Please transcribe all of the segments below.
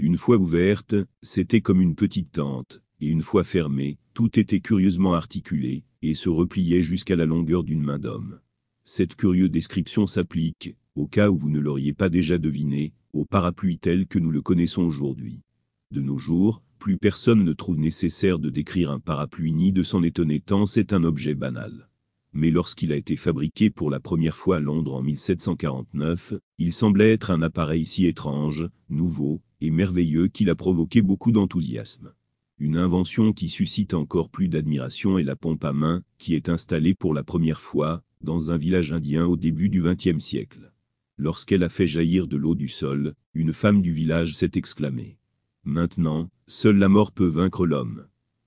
Une fois ouverte, c'était comme une petite tente, et une fois fermée, tout était curieusement articulé, et se repliait jusqu'à la longueur d'une main d'homme. Cette curieuse description s'applique, au cas où vous ne l'auriez pas déjà deviné, au parapluie tel que nous le connaissons aujourd'hui. De nos jours, plus personne ne trouve nécessaire de décrire un parapluie ni de s'en étonner tant c'est un objet banal. Mais lorsqu'il a été fabriqué pour la première fois à Londres en 1749, il semblait être un appareil si étrange, nouveau et merveilleux qu'il a provoqué beaucoup d'enthousiasme. Une invention qui suscite encore plus d'admiration est la pompe à main, qui est installée pour la première fois, dans un village indien au début du XXe siècle. Lorsqu'elle a fait jaillir de l'eau du sol, une femme du village s'est exclamée. Maintenant, seule la mort peut vaincre l'homme.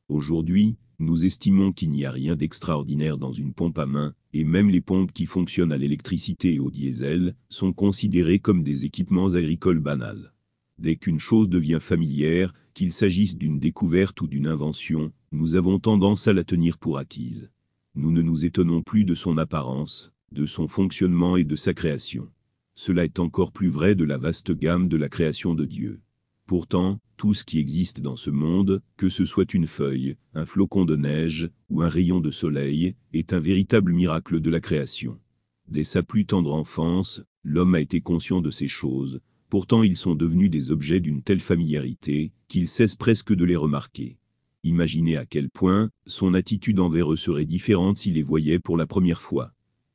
Aujourd'hui, nous estimons qu'il n'y a rien d'extraordinaire dans une pompe à main, et même les pompes qui fonctionnent à l'électricité et au diesel sont considérées comme des équipements agricoles banals. Dès qu'une chose devient familière, qu'il s'agisse d'une découverte ou d'une invention, nous avons tendance à la tenir pour acquise. Nous ne nous étonnons plus de son apparence, de son fonctionnement et de sa création. Cela est encore plus vrai de la vaste gamme de la création de Dieu. Pourtant, tout ce qui existe dans ce monde, que ce soit une feuille, un flocon de neige ou un rayon de soleil, est un véritable miracle de la création. Dès sa plus tendre enfance, l'homme a été conscient de ces choses, pourtant ils sont devenus des objets d'une telle familiarité, qu'il cesse presque de les remarquer. Imaginez à quel point son attitude envers eux serait différente s'il les voyait pour la première fois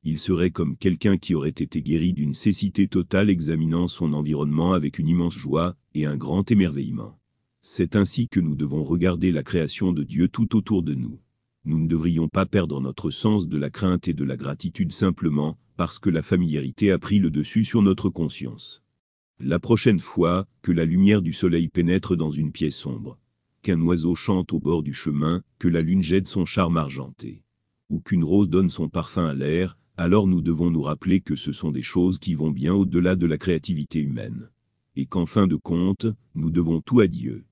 il serait comme quelqu'un qui aurait été guéri d'une cécité totale examinant son environnement avec une immense joie et un grand émerveillement. C'est ainsi que nous devons regarder la création de Dieu tout autour de nous. Nous ne devrions pas perdre notre sens de la crainte et de la gratitude simplement parce que la familiarité a pris le dessus sur notre conscience. La prochaine fois que la lumière du soleil pénètre dans une pièce sombre, qu'un oiseau chante au bord du chemin, que la lune jette son charme argenté, ou qu'une rose donne son parfum à l'air, alors nous devons nous rappeler que ce sont des choses qui vont bien au-delà de la créativité humaine. Et qu'en fin de compte, nous devons tout à Dieu.